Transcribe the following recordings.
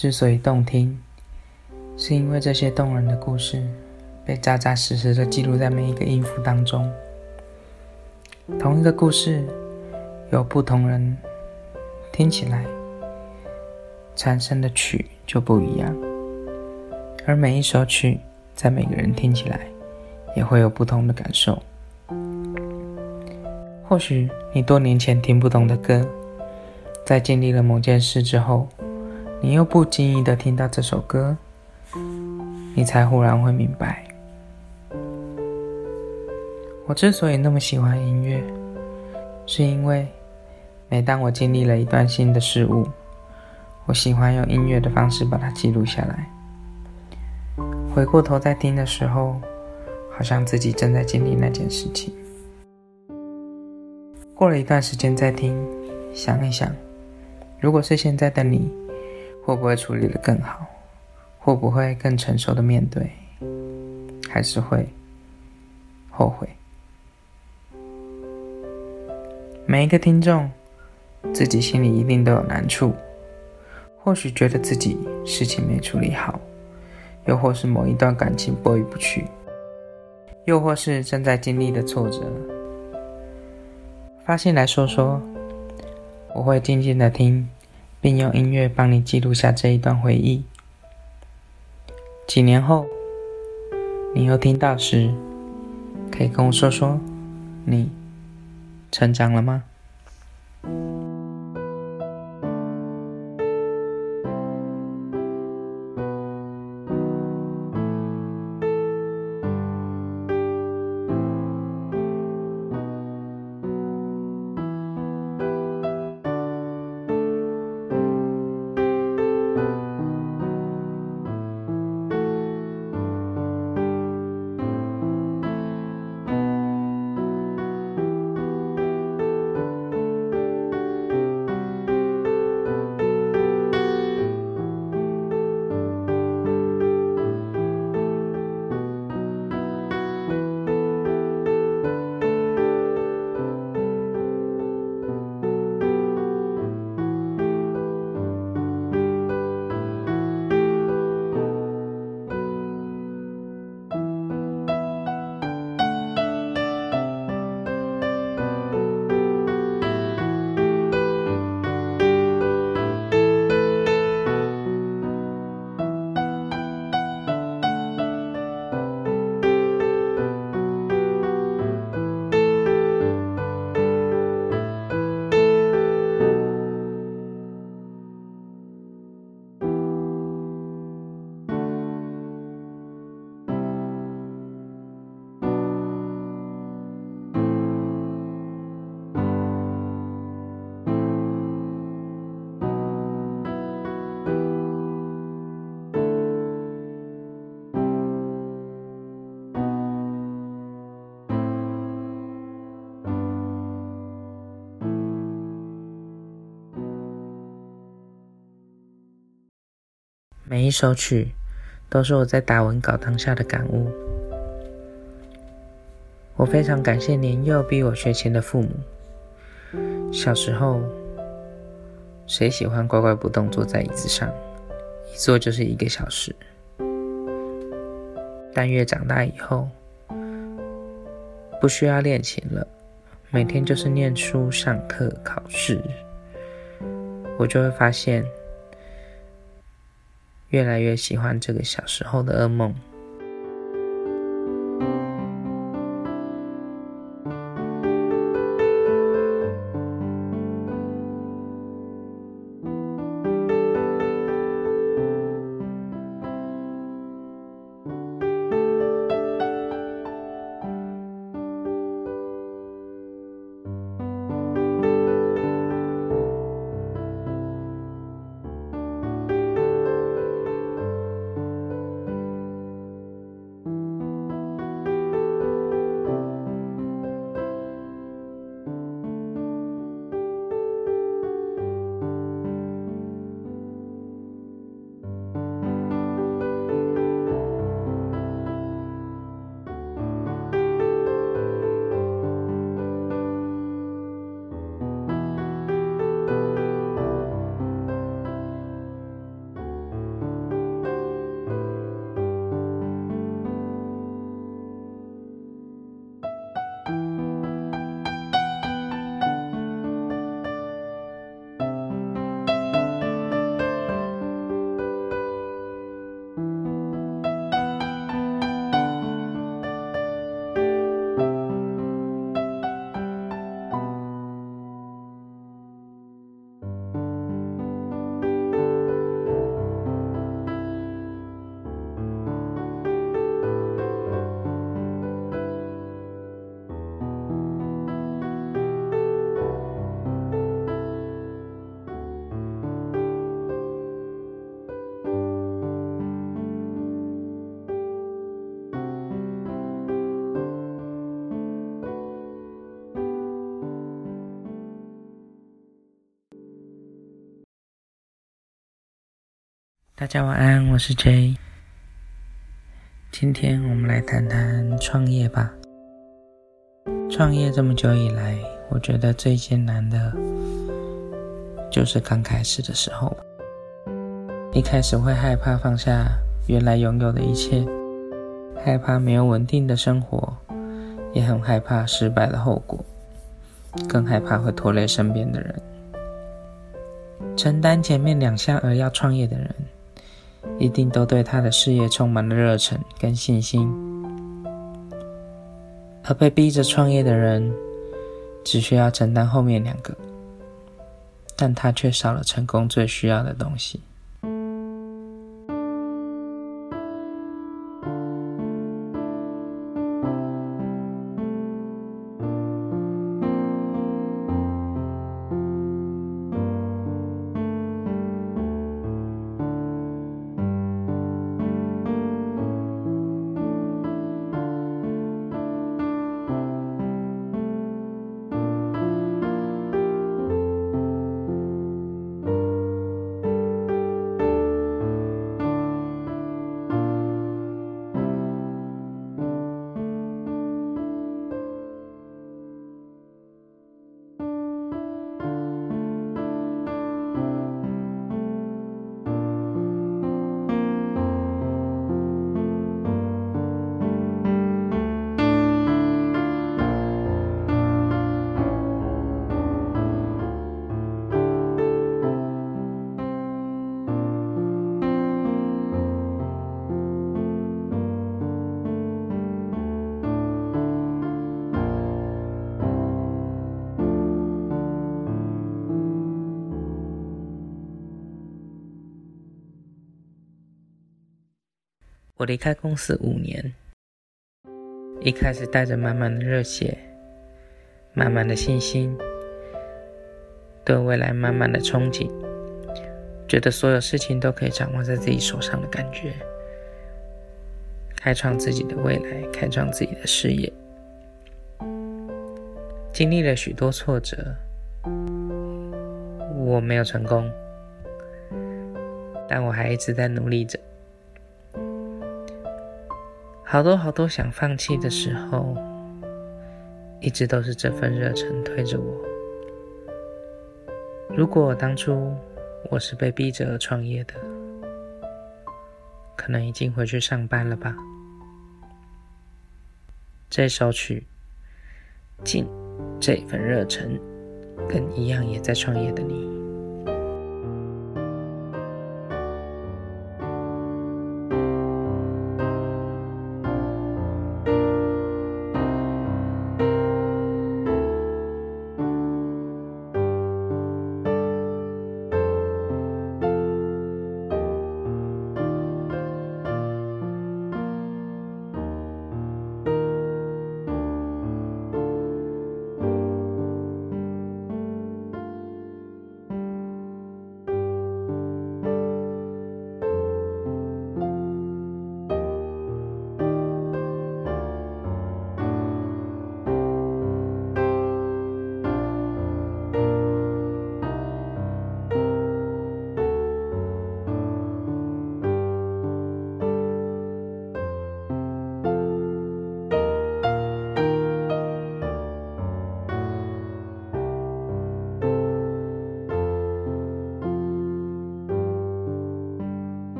之所以动听，是因为这些动人的故事被扎扎实实的记录在每一个音符当中。同一个故事，有不同人听起来产生的曲就不一样，而每一首曲在每个人听起来也会有不同的感受。或许你多年前听不懂的歌。在经历了某件事之后，你又不经意的听到这首歌，你才忽然会明白。我之所以那么喜欢音乐，是因为每当我经历了一段新的事物，我喜欢用音乐的方式把它记录下来。回过头再听的时候，好像自己正在经历那件事情。过了一段时间再听，想一想。如果是现在的你，会不会处理的更好？会不会更成熟的面对？还是会后悔？每一个听众，自己心里一定都有难处，或许觉得自己事情没处理好，又或是某一段感情过意不去，又或是正在经历的挫折，发信来说说。我会静静的听，并用音乐帮你记录下这一段回忆。几年后，你又听到时，可以跟我说说，你成长了吗？每一首曲，都是我在打文稿当下的感悟。我非常感谢年幼逼我学琴的父母。小时候，谁喜欢乖乖不动坐在椅子上，一坐就是一个小时？但越长大以后，不需要练琴了，每天就是念书、上课、考试，我就会发现。越来越喜欢这个小时候的噩梦。大家晚安，我是 J。今天我们来谈谈创业吧。创业这么久以来，我觉得最艰难的，就是刚开始的时候。一开始会害怕放下原来拥有的一切，害怕没有稳定的生活，也很害怕失败的后果，更害怕会拖累身边的人。承担前面两项而要创业的人。一定都对他的事业充满了热忱跟信心，而被逼着创业的人，只需要承担后面两个，但他却少了成功最需要的东西。我离开公司五年，一开始带着满满的热血、满满的信心，对未来满满的憧憬，觉得所有事情都可以掌握在自己手上的感觉，开创自己的未来，开创自己的事业。经历了许多挫折，我没有成功，但我还一直在努力着。好多好多想放弃的时候，一直都是这份热忱推着我。如果当初我是被逼着创业的，可能已经回去上班了吧。这首曲《尽这份热忱》，跟一样也在创业的你。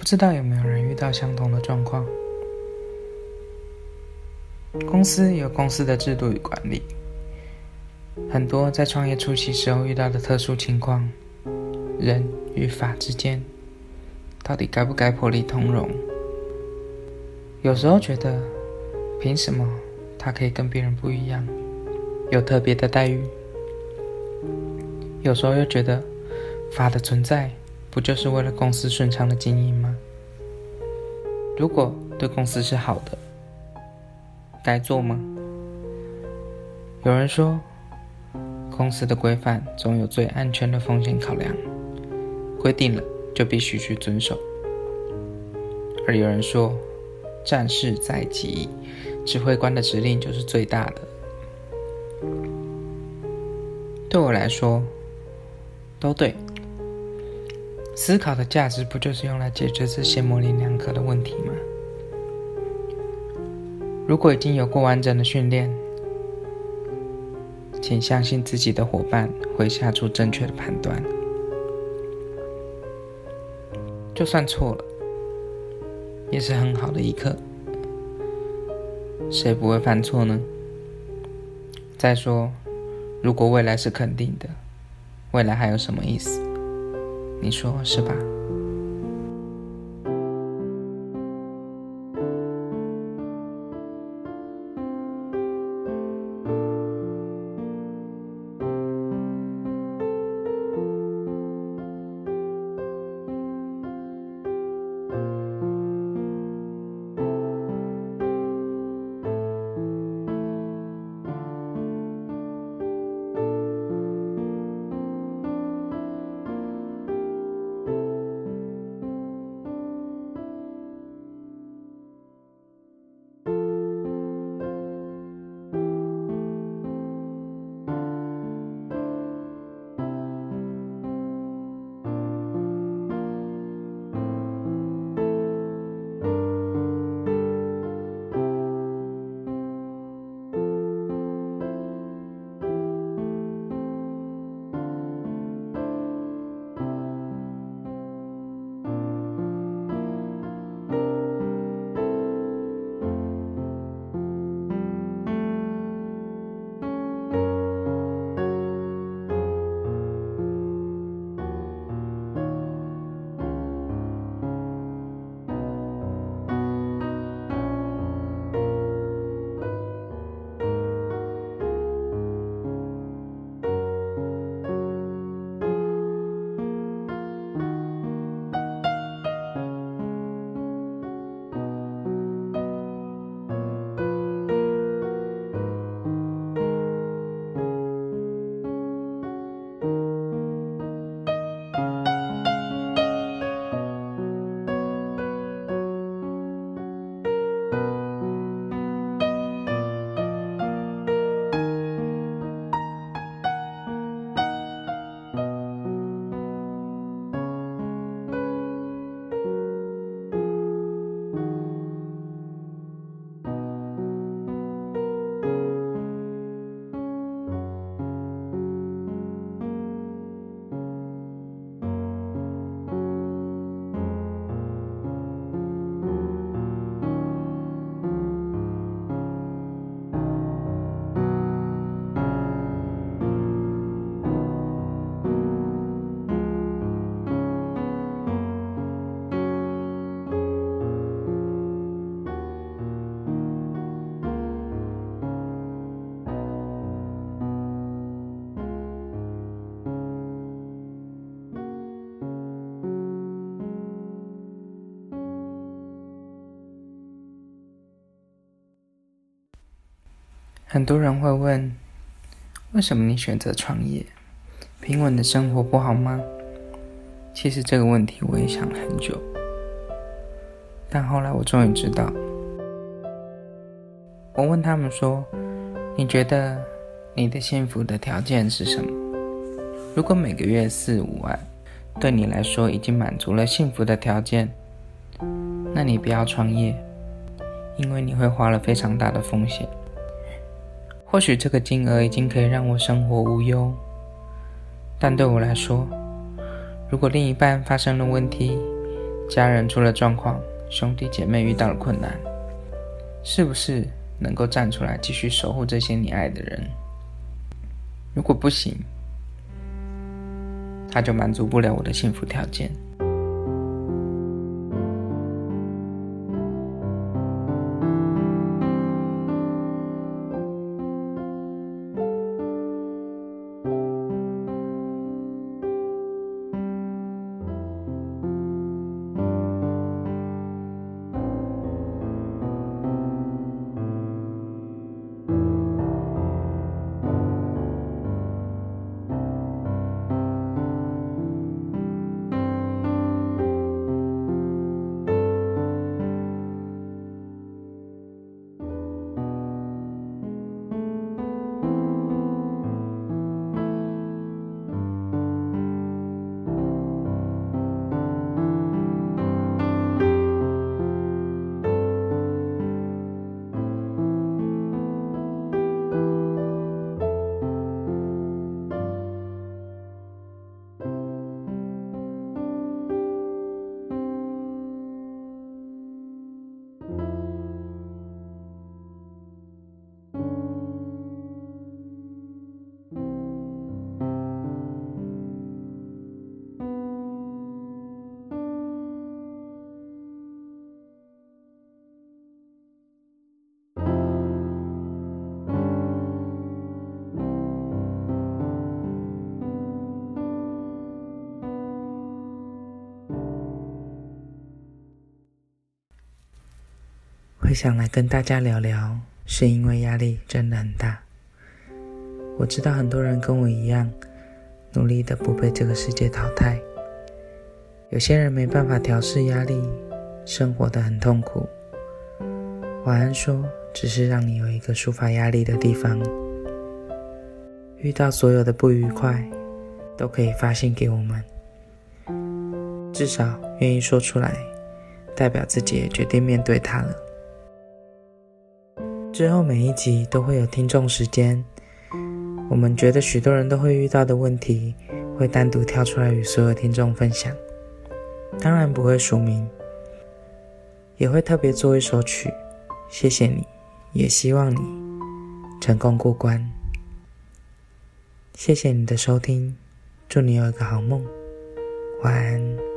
不知道有没有人遇到相同的状况。公司有公司的制度与管理，很多在创业初期时候遇到的特殊情况，人与法之间到底该不该破例通融？有时候觉得，凭什么他可以跟别人不一样，有特别的待遇。有时候又觉得，法的存在不就是为了公司顺畅的经营吗？如果对公司是好的，该做吗？有人说，公司的规范总有最安全的风险考量，规定了就必须去遵守。而有人说，战事在即，指挥官的指令就是最大的。对我来说，都对。思考的价值不就是用来解决这些模棱两可的问题吗？如果已经有过完整的训练，请相信自己的伙伴会下出正确的判断。就算错了，也是很好的一课。谁不会犯错呢？再说，如果未来是肯定的，未来还有什么意思？你说是吧？很多人会问：为什么你选择创业？平稳的生活不好吗？其实这个问题我也想了很久，但后来我终于知道。我问他们说：你觉得你的幸福的条件是什么？如果每个月四五万对你来说已经满足了幸福的条件，那你不要创业，因为你会花了非常大的风险。或许这个金额已经可以让我生活无忧，但对我来说，如果另一半发生了问题，家人出了状况，兄弟姐妹遇到了困难，是不是能够站出来继续守护这些你爱的人？如果不行，他就满足不了我的幸福条件。会想来跟大家聊聊，是因为压力真的很大。我知道很多人跟我一样，努力的不被这个世界淘汰。有些人没办法调试压力，生活的很痛苦。晚安说，只是让你有一个抒发压力的地方。遇到所有的不愉快，都可以发信给我们。至少愿意说出来，代表自己也决定面对它了。之后每一集都会有听众时间，我们觉得许多人都会遇到的问题，会单独跳出来与所有听众分享。当然不会署名，也会特别做一首曲，谢谢你，也希望你成功过关。谢谢你的收听，祝你有一个好梦，晚安。